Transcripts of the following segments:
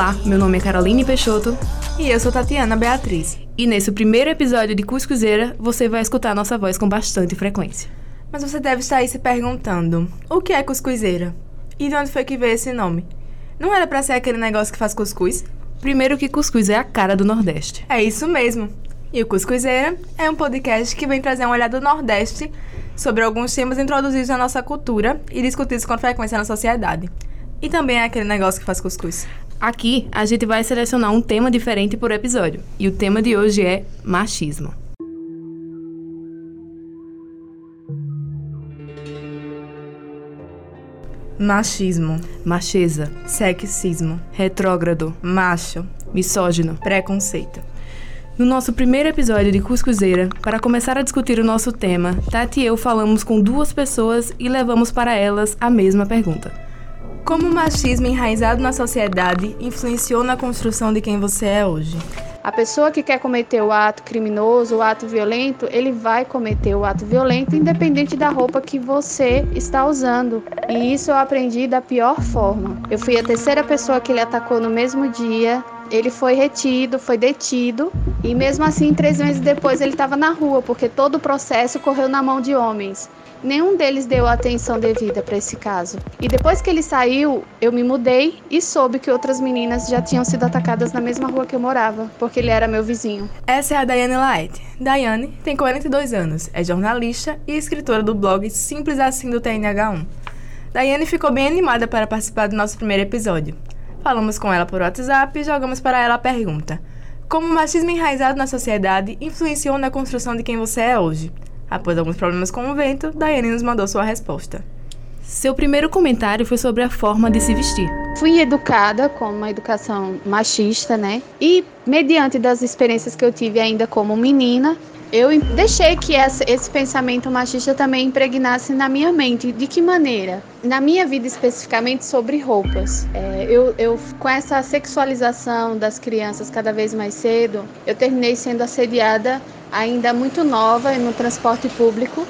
Olá, meu nome é Caroline Peixoto. E eu sou Tatiana Beatriz. E nesse primeiro episódio de Cuscuzeira, você vai escutar nossa voz com bastante frequência. Mas você deve estar aí se perguntando: o que é cuscuzeira? E de onde foi que veio esse nome? Não era para ser aquele negócio que faz cuscuz? Primeiro que cuscuz é a cara do Nordeste. É isso mesmo. E o Cuscuzeira é um podcast que vem trazer uma olhada do Nordeste sobre alguns temas introduzidos na nossa cultura e discutidos com frequência na sociedade. E também é aquele negócio que faz cuscuz. Aqui a gente vai selecionar um tema diferente por episódio. E o tema de hoje é machismo. Machismo, Macheza, sexismo, retrógrado, macho, misógino. preconceito. No nosso primeiro episódio de Cuscuzeira, para começar a discutir o nosso tema, Tati e eu falamos com duas pessoas e levamos para elas a mesma pergunta. Como o machismo enraizado na sociedade influenciou na construção de quem você é hoje? A pessoa que quer cometer o ato criminoso, o ato violento, ele vai cometer o ato violento independente da roupa que você está usando. E isso eu aprendi da pior forma. Eu fui a terceira pessoa que ele atacou no mesmo dia. Ele foi retido, foi detido e mesmo assim, três meses depois, ele estava na rua porque todo o processo correu na mão de homens. Nenhum deles deu a atenção devida para esse caso. E depois que ele saiu, eu me mudei e soube que outras meninas já tinham sido atacadas na mesma rua que eu morava, porque ele era meu vizinho. Essa é a Daiane Laet. Daiane tem 42 anos, é jornalista e escritora do blog Simples Assim do TNH1. Daiane ficou bem animada para participar do nosso primeiro episódio. Falamos com ela por WhatsApp e jogamos para ela a pergunta: Como o machismo enraizado na sociedade influenciou na construção de quem você é hoje? Após alguns problemas com o vento, Daiane nos mandou sua resposta. Seu primeiro comentário foi sobre a forma de se vestir. Fui educada com uma educação machista, né? E mediante das experiências que eu tive ainda como menina, eu deixei que essa- esse pensamento machista também impregnasse na minha mente. De que maneira? Na minha vida especificamente sobre roupas. É, eu, eu, com essa sexualização das crianças cada vez mais cedo, eu terminei sendo assediada ainda muito nova no transporte público.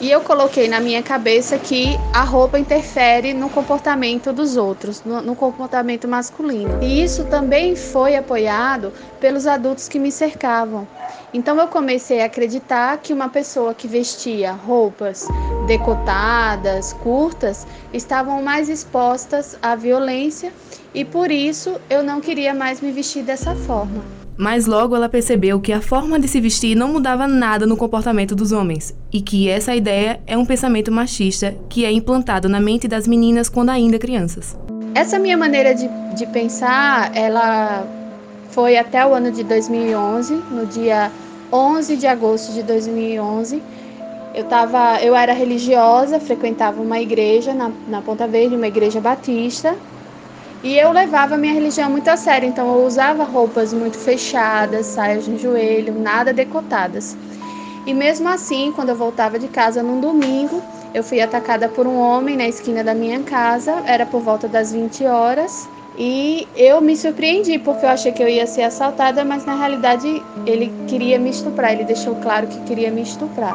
E eu coloquei na minha cabeça que a roupa interfere no comportamento dos outros, no, no comportamento masculino. E isso também foi apoiado pelos adultos que me cercavam. Então eu comecei a acreditar que uma pessoa que vestia roupas decotadas, curtas, estavam mais expostas à violência e por isso eu não queria mais me vestir dessa forma. Mas logo ela percebeu que a forma de se vestir não mudava nada no comportamento dos homens e que essa ideia é um pensamento machista que é implantado na mente das meninas quando ainda crianças. Essa minha maneira de, de pensar, ela foi até o ano de 2011, no dia 11 de agosto de 2011. Eu, tava, eu era religiosa, frequentava uma igreja na, na Ponta Verde, uma igreja batista, e eu levava minha religião muito a sério, então eu usava roupas muito fechadas, saias no joelho, nada decotadas. E mesmo assim, quando eu voltava de casa num domingo, eu fui atacada por um homem na esquina da minha casa, era por volta das 20 horas. E eu me surpreendi porque eu achei que eu ia ser assaltada, mas na realidade ele queria me estuprar, ele deixou claro que queria me estuprar.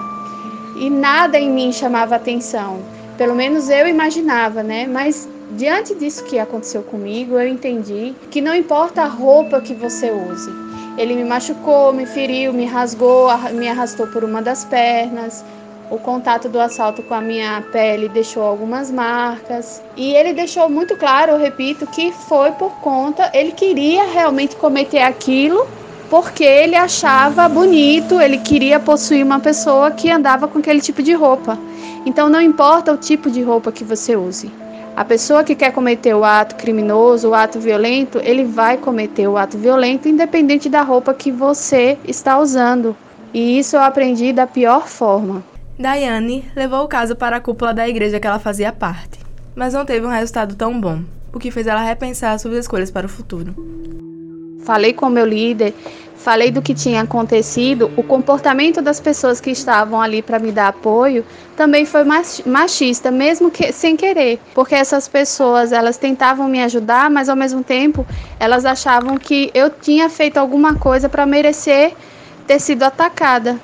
E nada em mim chamava atenção, pelo menos eu imaginava, né? Mas diante disso que aconteceu comigo, eu entendi que não importa a roupa que você use. Ele me machucou, me feriu, me rasgou, me arrastou por uma das pernas. O contato do assalto com a minha pele deixou algumas marcas. E ele deixou muito claro, eu repito, que foi por conta, ele queria realmente cometer aquilo porque ele achava bonito, ele queria possuir uma pessoa que andava com aquele tipo de roupa. Então não importa o tipo de roupa que você use. A pessoa que quer cometer o ato criminoso, o ato violento, ele vai cometer o ato violento independente da roupa que você está usando. E isso eu aprendi da pior forma. Daiane levou o caso para a cúpula da igreja que ela fazia parte, mas não teve um resultado tão bom, o que fez ela repensar suas escolhas para o futuro. Falei com o meu líder, falei do que tinha acontecido, o comportamento das pessoas que estavam ali para me dar apoio também foi mach- machista, mesmo que sem querer, porque essas pessoas elas tentavam me ajudar, mas ao mesmo tempo elas achavam que eu tinha feito alguma coisa para merecer ter sido atacada.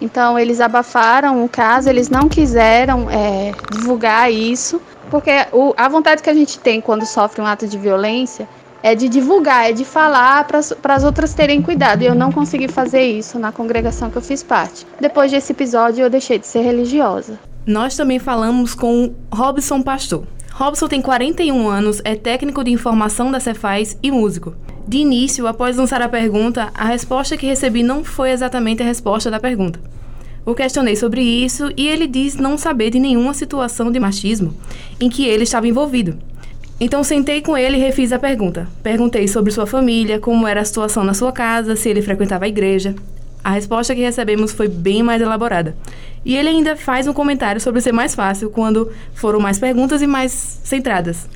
Então eles abafaram o caso, eles não quiseram é, divulgar isso, porque o- a vontade que a gente tem quando sofre um ato de violência é de divulgar, é de falar para as outras terem cuidado. E eu não consegui fazer isso na congregação que eu fiz parte. Depois desse episódio, eu deixei de ser religiosa. Nós também falamos com Robson Pastor. Robson tem 41 anos, é técnico de informação da Cefaz e músico. De início, após lançar a pergunta, a resposta que recebi não foi exatamente a resposta da pergunta. O questionei sobre isso e ele diz não saber de nenhuma situação de machismo em que ele estava envolvido. Então sentei com ele e refiz a pergunta. Perguntei sobre sua família, como era a situação na sua casa, se ele frequentava a igreja. A resposta que recebemos foi bem mais elaborada. E ele ainda faz um comentário sobre ser mais fácil quando foram mais perguntas e mais centradas.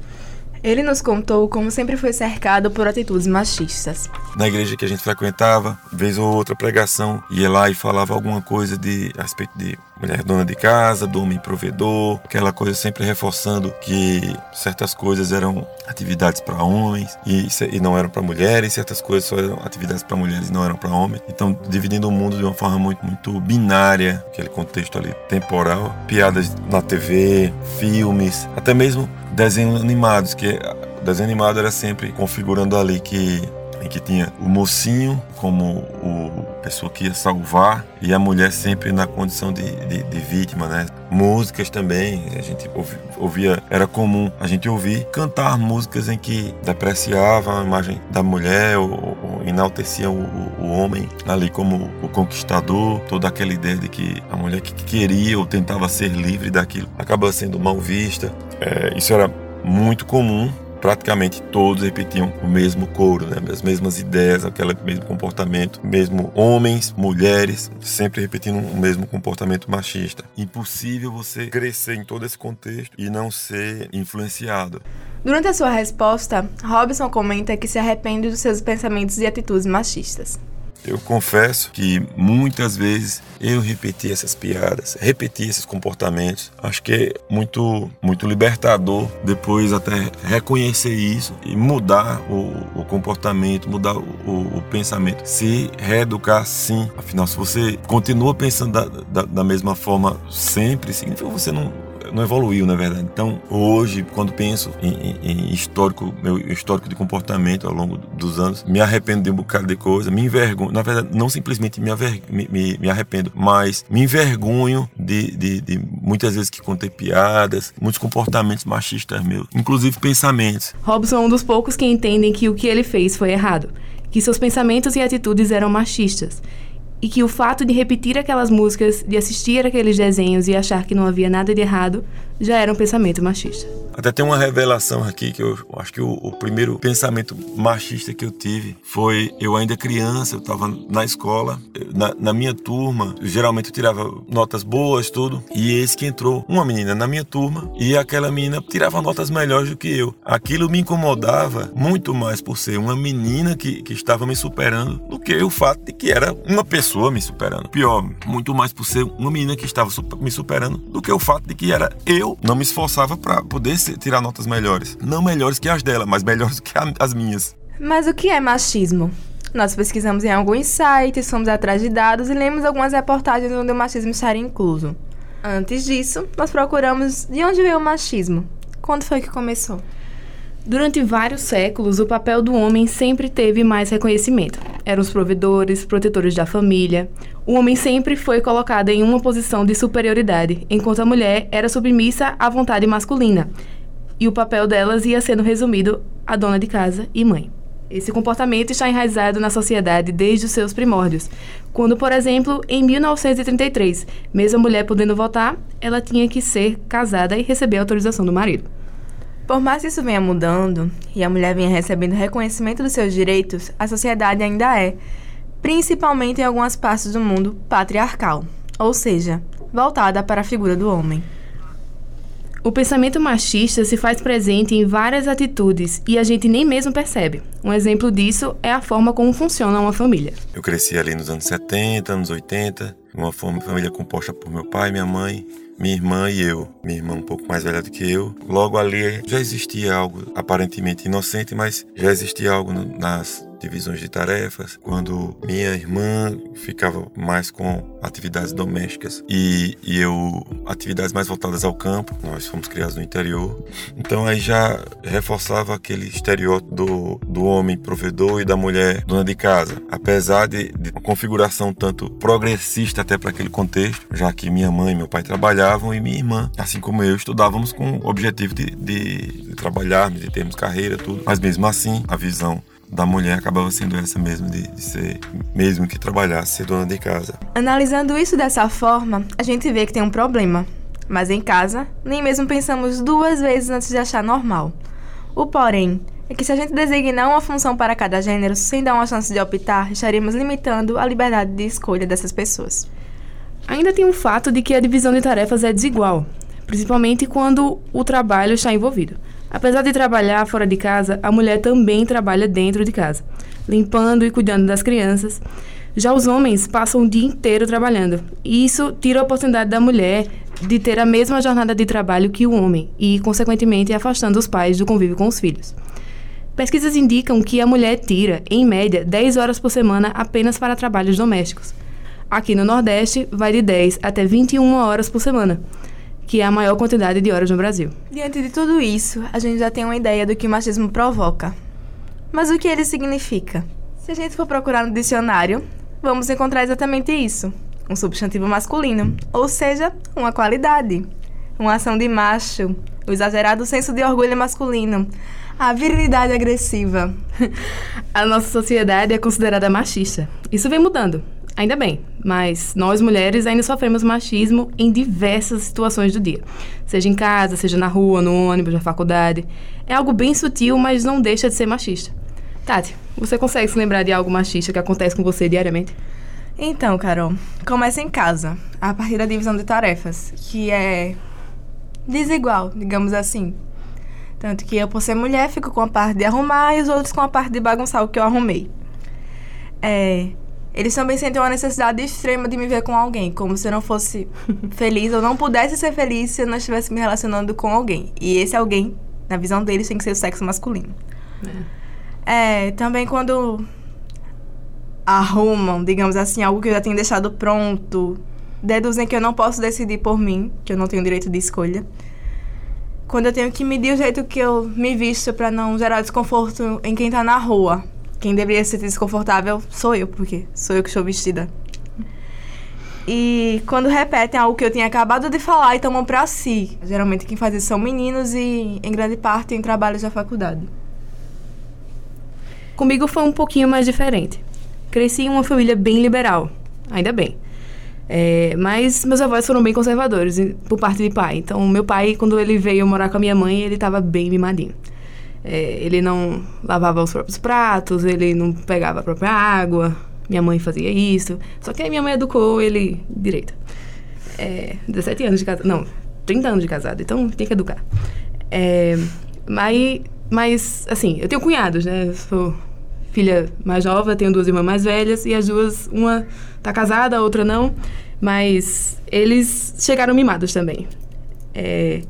Ele nos contou como sempre foi cercado por atitudes machistas. Na igreja que a gente frequentava, vez ou outra pregação, ia lá e falava alguma coisa de a respeito de mulher dona de casa, do homem provedor, aquela coisa sempre reforçando que certas coisas eram atividades para homens e, e, não eram para mulheres, certas coisas só eram atividades para mulheres e não eram para homens. Então, dividindo o mundo de uma forma muito, muito binária, aquele contexto ali temporal, piadas na TV, filmes, até mesmo desenhos animados, que o desenho animado era sempre configurando ali que em que tinha o mocinho como o pessoa que ia salvar e a mulher sempre na condição de, de, de vítima, né? Músicas também, a gente ouvia, era comum a gente ouvir cantar músicas em que depreciavam a imagem da mulher ou, ou enalteciam o, o, homem ali como o conquistador, toda aquela ideia de que a mulher que queria ou tentava ser livre daquilo acaba sendo mal vista. É, isso era muito comum praticamente todos repetiam o mesmo coro, né? as mesmas ideias, aquele mesmo comportamento, mesmo homens, mulheres, sempre repetindo o mesmo comportamento machista. Impossível você crescer em todo esse contexto e não ser influenciado. Durante a sua resposta, Robson comenta que se arrepende dos seus pensamentos e atitudes machistas. Eu confesso que muitas vezes eu repeti essas piadas, repeti esses comportamentos. Acho que é muito, muito libertador depois até reconhecer isso e mudar o, o comportamento, mudar o, o, pensamento. Se reeducar sim. Afinal, se você continua pensando da, da, da mesma forma sempre, significa que você não não evoluiu, na verdade. Então, hoje, quando penso em, em, histórico, meu histórico de comportamento ao longo dos anos, me arrependo de um bocado de coisa, me envergonho, na verdade, não simplesmente me, me, me, me arrependo, mas me envergonho de, de, de, muitas vezes que contei piadas, muitos comportamentos machistas meus, inclusive pensamentos. Robson é um dos poucos que entendem que o que ele fez foi errado, que seus pensamentos e atitudes eram machistas e que o fato de repetir aquelas músicas, de assistir aqueles desenhos e achar que não havia nada de errado, já era um pensamento machista. Até tem uma revelação aqui que eu acho que o, o primeiro pensamento machista que eu tive foi eu ainda criança, eu estava na escola, na, na, minha turma, geralmente eu tirava notas boas, tudo, e esse que entrou uma menina na minha turma e aquela menina tirava notas melhores do que eu. Aquilo me incomodava muito mais por ser uma menina que, que estava me superando do que o fato de que era uma pessoa me superando. Pior, muito mais por ser uma menina que estava me superando do que o fato de que era eu não me esforçava para poder tirar notas melhores. Não melhores que as dela, mas melhores do que as minhas. Mas o que é machismo? Nós pesquisamos em alguns sites, fomos atrás de dados e lemos algumas reportagens onde o machismo estaria incluso. Antes disso, nós procuramos de onde veio o machismo. Quando foi que começou? Durante vários séculos, o papel do homem sempre teve mais reconhecimento. Eram os provedores, protetores da família. O homem sempre foi colocado em uma posição de superioridade, enquanto a mulher era submissa à vontade masculina, e o papel delas ia sendo resumido a dona de casa e mãe. Esse comportamento está enraizado na sociedade desde os seus primórdios, quando, por exemplo, em 1933, mesmo a mulher podendo votar, ela tinha que ser casada e receber a autorização do marido. Por mais que isso venha mudando e a mulher venha recebendo reconhecimento dos seus direitos, a sociedade ainda é, principalmente em algumas partes do mundo, patriarcal, ou seja, voltada para a figura do homem. O pensamento machista se faz presente em várias atitudes e a gente nem mesmo percebe. Um exemplo disso é a forma como funciona uma família. Eu cresci ali nos anos 70, anos 80, uma família composta por meu pai, minha mãe, minha irmã e eu. Minha irmã um pouco mais velha do que eu. Logo ali já existia algo aparentemente inocente, mas já existia algo nas divisões de tarefas, quando minha irmã ficava mais com atividades domésticas e, e eu atividades mais voltadas ao campo. Nós fomos criados no interior, então aí já reforçava aquele estereótipo do, do homem provedor e da mulher dona de casa, apesar de, de uma configuração tanto progressista até para aquele contexto, já que minha mãe e meu pai trabalhavam e minha irmã, assim como eu, estudávamos com o objetivo de, de, de trabalharmos, de termos carreira, tudo. Mas mesmo assim, a visão da mulher acabava sendo essa mesmo, de, de, ser, mesmo que trabalhasse, ser dona de casa. Analisando isso dessa forma, a gente vê que tem um problema. Mas em casa, nem mesmo pensamos duas vezes antes de achar normal. O porém é que se a gente designar uma função para cada gênero sem dar uma chance de optar, estaríamos limitando a liberdade de escolha dessas pessoas. Ainda tem o fato de que a divisão de tarefas é desigual, principalmente quando o trabalho está envolvido. Apesar de trabalhar fora de casa, a mulher também trabalha dentro de casa, limpando e cuidando das crianças. Já os homens passam o dia inteiro trabalhando, e isso tira a oportunidade da mulher de ter a mesma jornada de trabalho que o homem e, consequentemente, afastando os pais do convívio com os filhos. Pesquisas indicam que a mulher tira, em média, 10 horas por semana apenas para trabalhos domésticos. Aqui no Nordeste, vai de 10 até 21 horas por semana que é a maior quantidade de horas no Brasil. Diante de tudo isso, a gente já tem uma ideia do que o machismo provoca. Mas o que ele significa? Se a gente for procurar no dicionário, vamos encontrar exatamente isso: um substantivo masculino, ou seja, uma qualidade, uma ação de macho, o exagerado senso de orgulho masculino, a virilidade agressiva. a nossa sociedade é considerada machista. Isso vem mudando. Ainda bem, mas nós mulheres ainda sofremos machismo em diversas situações do dia. Seja em casa, seja na rua, no ônibus, na faculdade. É algo bem sutil, mas não deixa de ser machista. Tati, você consegue se lembrar de algo machista que acontece com você diariamente? Então, Carol, começa em casa, a partir da divisão de tarefas, que é desigual, digamos assim. Tanto que eu, por ser mulher, fico com a parte de arrumar e os outros com a parte de bagunçar o que eu arrumei. É, eles também sentem uma necessidade extrema de me ver com alguém, como se eu não fosse feliz ou não pudesse ser feliz se eu não estivesse me relacionando com alguém. E esse alguém, na visão deles, tem que ser o sexo masculino. É, é também quando arrumam, digamos assim, algo que eu já tenho deixado pronto, deduzem que eu não posso decidir por mim, que eu não tenho direito de escolha. Quando eu tenho que medir o jeito que eu me visto para não gerar desconforto em quem tá na rua quem deveria ser desconfortável sou eu, porque sou eu que estou vestida. E quando repetem algo que eu tinha acabado de falar e tomam para si. Geralmente quem faz isso são meninos e, em grande parte, em trabalhos da faculdade. Comigo foi um pouquinho mais diferente. Cresci em uma família bem liberal, ainda bem. É, mas meus avós foram bem conservadores por parte de pai. Então, meu pai, quando ele veio morar com a minha mãe, ele estava bem mimadinho. É, ele não lavava os próprios pratos, ele não pegava a própria água. Minha mãe fazia isso. Só que aí minha mãe educou ele direito. É, 17 anos de casado. Não, 30 anos de casado. Então tem que educar. É, mas, mas, assim, eu tenho cunhados, né? Eu sou filha mais nova, tenho duas irmãs mais velhas. E as duas, uma tá casada, a outra não. Mas eles chegaram mimados também. É,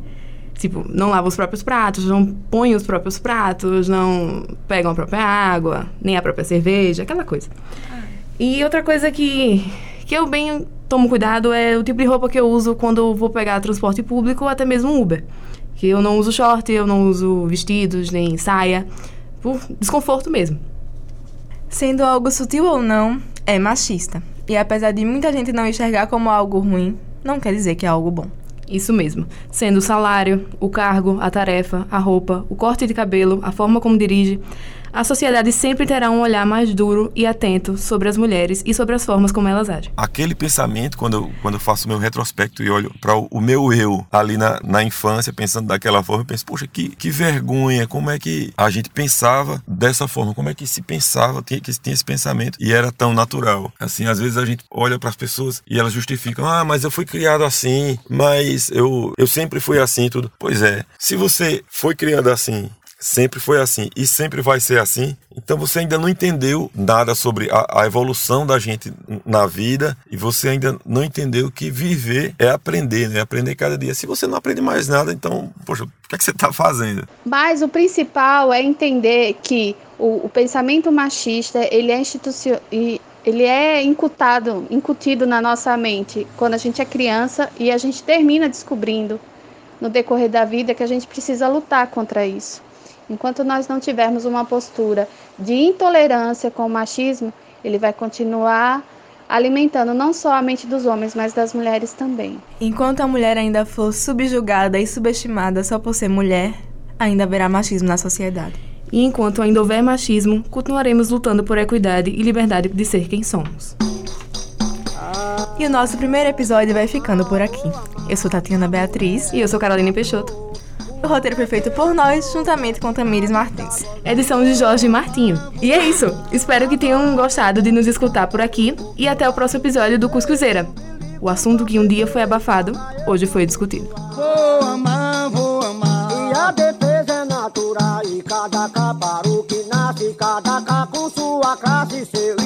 Tipo, não lavam os próprios pratos, não põem os próprios pratos, não pegam a própria água, nem a própria cerveja, aquela coisa. Ah. E outra coisa que, que eu bem tomo cuidado é o tipo de roupa que eu uso quando vou pegar transporte público ou até mesmo Uber. Que eu não uso short, eu não uso vestidos, nem saia, por desconforto mesmo. Sendo algo sutil ou não, é machista. E apesar de muita gente não enxergar como algo ruim, não quer dizer que é algo bom. Isso mesmo. Sendo o salário, o cargo, a tarefa, a roupa, o corte de cabelo, a forma como dirige, a sociedade sempre terá um olhar mais duro e atento sobre as mulheres e sobre as formas como elas agem. Aquele pensamento, quando eu, quando eu faço meu retrospecto e olho para o, o, meu eu ali na, na infância, pensando daquela forma, eu penso, poxa, que, que vergonha, como é que a gente pensava dessa forma, como é que se pensava, tinha, que tinha esse pensamento e era tão natural. Assim, às vezes a gente olha para as pessoas e elas justificam, ah, mas eu fui criado assim, mas eu, eu sempre fui assim, tudo. Pois é, se você foi criado assim sempre foi assim e sempre vai ser assim. Então você ainda não entendeu nada sobre a, a, evolução da gente na vida e você ainda não entendeu que viver é aprender, né? Aprender cada dia. Se você não aprende mais nada, então, poxa, o que, é que você está fazendo? Mas o principal é entender que o, o pensamento machista ele é institucional ele é incutado, incutido na nossa mente quando a gente é criança e a gente termina descobrindo no decorrer da vida que a gente precisa lutar contra isso. Enquanto nós não tivermos uma postura de intolerância com o machismo, ele vai continuar alimentando não só a mente dos homens, mas das mulheres também. Enquanto a mulher ainda for subjugada e subestimada só por ser mulher, ainda haverá machismo na sociedade. E enquanto ainda houver machismo, continuaremos lutando por equidade e liberdade de ser quem somos. E o nosso primeiro episódio vai ficando por aqui. Eu sou Tatiana Beatriz. E eu sou Carolina Peixoto. O roteiro foi feito por nós, juntamente com Tamires Martins. Edição de Jorge Martinho. E é isso. Espero que tenham gostado de nos escutar por aqui e até o próximo episódio do Cuscuzeira. O assunto que um dia foi abafado, hoje foi discutido. Vou amar, vou amar. E a defesa é natural. Cada caparu que nasce, cada cá com sua classe seu